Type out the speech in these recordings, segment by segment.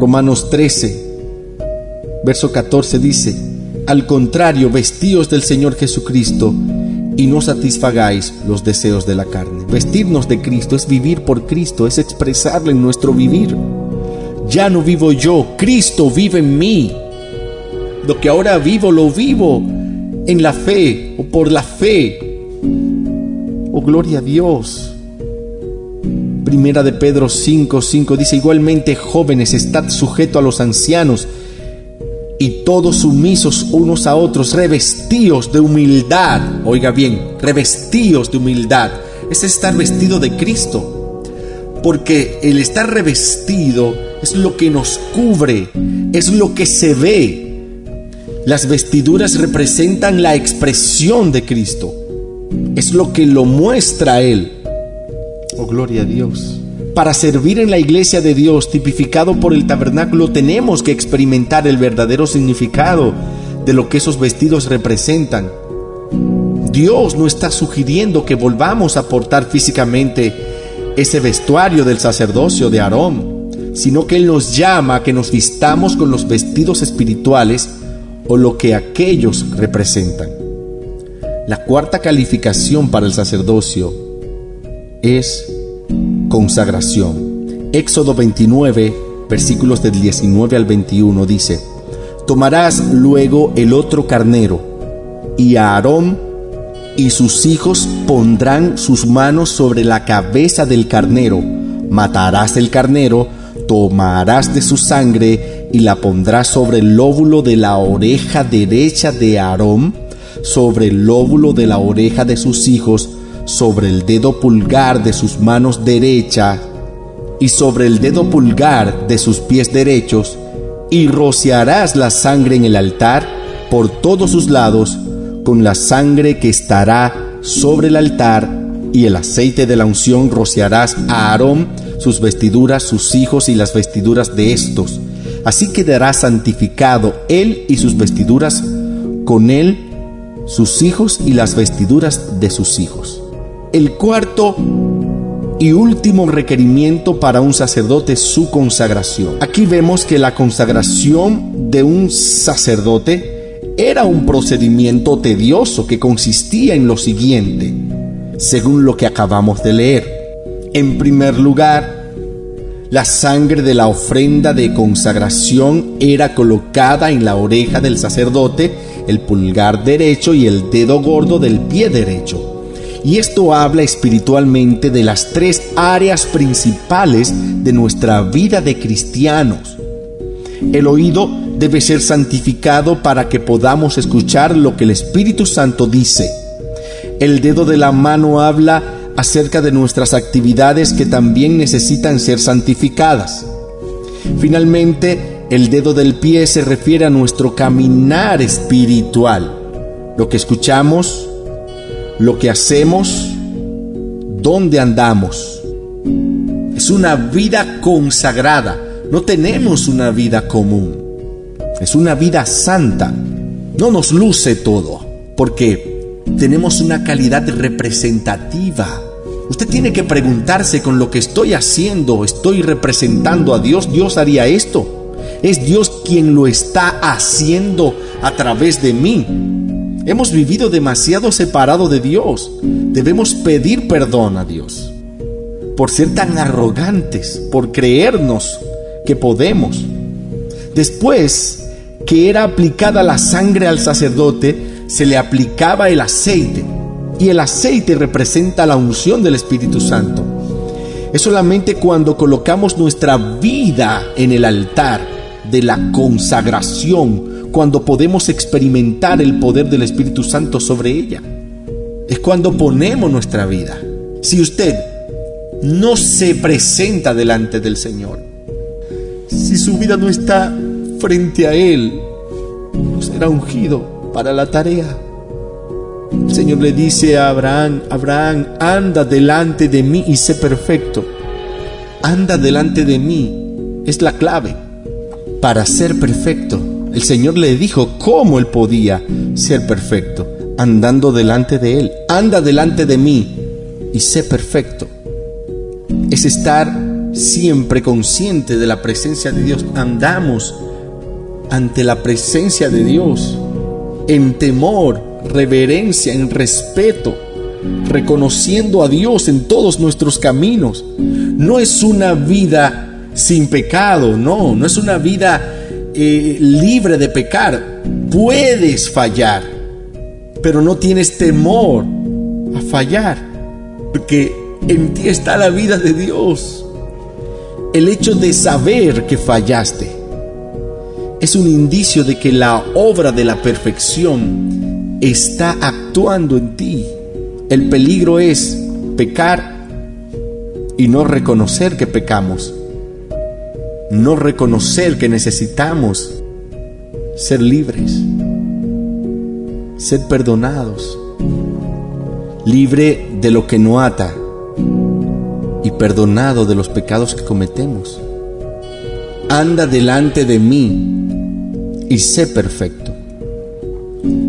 Romanos 13, verso 14 dice, al contrario, vestíos del Señor Jesucristo y no satisfagáis los deseos de la carne. Vestirnos de Cristo es vivir por Cristo, es expresarlo en nuestro vivir. Ya no vivo yo, Cristo vive en mí. Lo que ahora vivo, lo vivo en la fe o por la fe. Oh, gloria a Dios. Primera de Pedro 5, 5 dice, igualmente jóvenes, estad sujeto a los ancianos y todos sumisos unos a otros, revestidos de humildad. Oiga bien, revestidos de humildad. Es estar vestido de Cristo. Porque el estar revestido es lo que nos cubre, es lo que se ve. Las vestiduras representan la expresión de Cristo. Es lo que lo muestra Él. Oh, gloria a Dios. Para servir en la iglesia de Dios, tipificado por el tabernáculo, tenemos que experimentar el verdadero significado de lo que esos vestidos representan. Dios no está sugiriendo que volvamos a portar físicamente ese vestuario del sacerdocio de Aarón, sino que Él nos llama a que nos vistamos con los vestidos espirituales o lo que aquellos representan. La cuarta calificación para el sacerdocio es consagración. Éxodo 29, versículos del 19 al 21 dice, Tomarás luego el otro carnero, y Aarón y sus hijos pondrán sus manos sobre la cabeza del carnero, matarás el carnero, tomarás de su sangre y la pondrás sobre el lóbulo de la oreja derecha de Aarón, sobre el lóbulo de la oreja de sus hijos, sobre el dedo pulgar de sus manos derecha y sobre el dedo pulgar de sus pies derechos, y rociarás la sangre en el altar por todos sus lados con la sangre que estará sobre el altar, y el aceite de la unción rociarás a Aarón, sus vestiduras, sus hijos y las vestiduras de estos. Así quedará santificado él y sus vestiduras, con él sus hijos y las vestiduras de sus hijos. El cuarto y último requerimiento para un sacerdote es su consagración. Aquí vemos que la consagración de un sacerdote era un procedimiento tedioso que consistía en lo siguiente, según lo que acabamos de leer. En primer lugar, la sangre de la ofrenda de consagración era colocada en la oreja del sacerdote, el pulgar derecho y el dedo gordo del pie derecho y esto habla espiritualmente de las tres áreas principales de nuestra vida de cristianos. El oído debe ser santificado para que podamos escuchar lo que el Espíritu Santo dice. El dedo de la mano habla acerca de nuestras actividades que también necesitan ser santificadas. Finalmente, el dedo del pie se refiere a nuestro caminar espiritual. Lo que escuchamos, lo que hacemos, dónde andamos. Es una vida consagrada. No tenemos una vida común. Es una vida santa. No nos luce todo, porque tenemos una calidad representativa. Usted tiene que preguntarse con lo que estoy haciendo, estoy representando a Dios, Dios haría esto. Es Dios quien lo está haciendo a través de mí. Hemos vivido demasiado separado de Dios. Debemos pedir perdón a Dios por ser tan arrogantes, por creernos que podemos. Después que era aplicada la sangre al sacerdote, se le aplicaba el aceite. Y el aceite representa la unción del Espíritu Santo. Es solamente cuando colocamos nuestra vida en el altar de la consagración, cuando podemos experimentar el poder del Espíritu Santo sobre ella. Es cuando ponemos nuestra vida. Si usted no se presenta delante del Señor, si su vida no está frente a Él, no será ungido para la tarea. El Señor le dice a Abraham, Abraham, anda delante de mí y sé perfecto. Anda delante de mí es la clave para ser perfecto. El Señor le dijo cómo él podía ser perfecto, andando delante de él. Anda delante de mí y sé perfecto. Es estar siempre consciente de la presencia de Dios. Andamos ante la presencia de Dios en temor, reverencia, en respeto, reconociendo a Dios en todos nuestros caminos. No es una vida sin pecado, no, no es una vida eh, libre de pecar. Puedes fallar, pero no tienes temor a fallar, porque en ti está la vida de Dios. El hecho de saber que fallaste es un indicio de que la obra de la perfección está actuando en ti. El peligro es pecar y no reconocer que pecamos. No reconocer que necesitamos ser libres, ser perdonados, libre de lo que no ata y perdonado de los pecados que cometemos. Anda delante de mí y sé perfecto.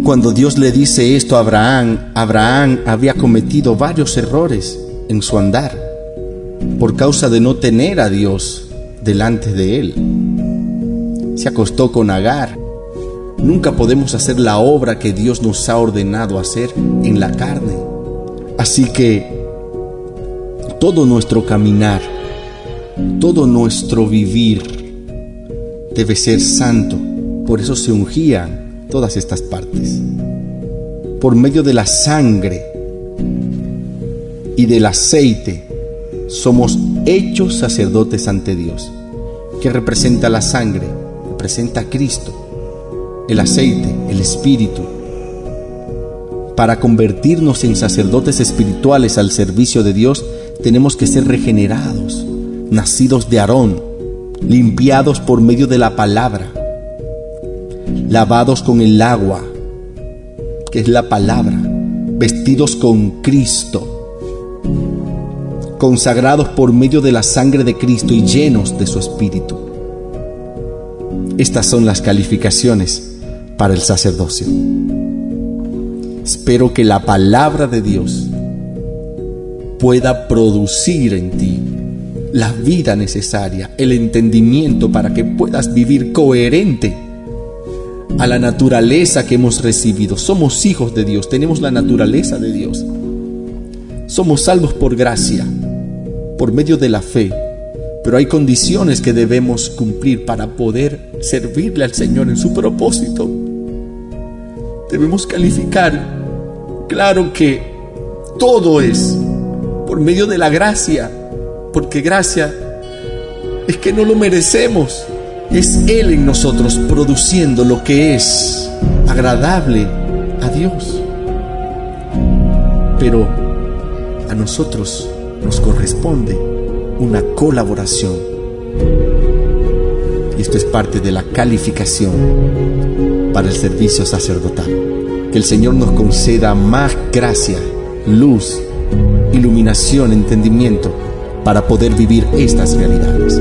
Cuando Dios le dice esto a Abraham, Abraham había cometido varios errores en su andar por causa de no tener a Dios delante de él. Se acostó con Agar. Nunca podemos hacer la obra que Dios nos ha ordenado hacer en la carne. Así que todo nuestro caminar, todo nuestro vivir debe ser santo por eso se ungían todas estas partes. Por medio de la sangre y del aceite somos hechos sacerdotes ante Dios. ¿Qué representa la sangre? Representa Cristo. El aceite, el Espíritu. Para convertirnos en sacerdotes espirituales al servicio de Dios, tenemos que ser regenerados, nacidos de Aarón, limpiados por medio de la palabra lavados con el agua, que es la palabra, vestidos con Cristo, consagrados por medio de la sangre de Cristo y llenos de su Espíritu. Estas son las calificaciones para el sacerdocio. Espero que la palabra de Dios pueda producir en ti la vida necesaria, el entendimiento para que puedas vivir coherente a la naturaleza que hemos recibido. Somos hijos de Dios, tenemos la naturaleza de Dios. Somos salvos por gracia, por medio de la fe, pero hay condiciones que debemos cumplir para poder servirle al Señor en su propósito. Debemos calificar, claro que todo es por medio de la gracia, porque gracia es que no lo merecemos. Es Él en nosotros produciendo lo que es agradable a Dios. Pero a nosotros nos corresponde una colaboración. Y esto es parte de la calificación para el servicio sacerdotal. Que el Señor nos conceda más gracia, luz, iluminación, entendimiento para poder vivir estas realidades.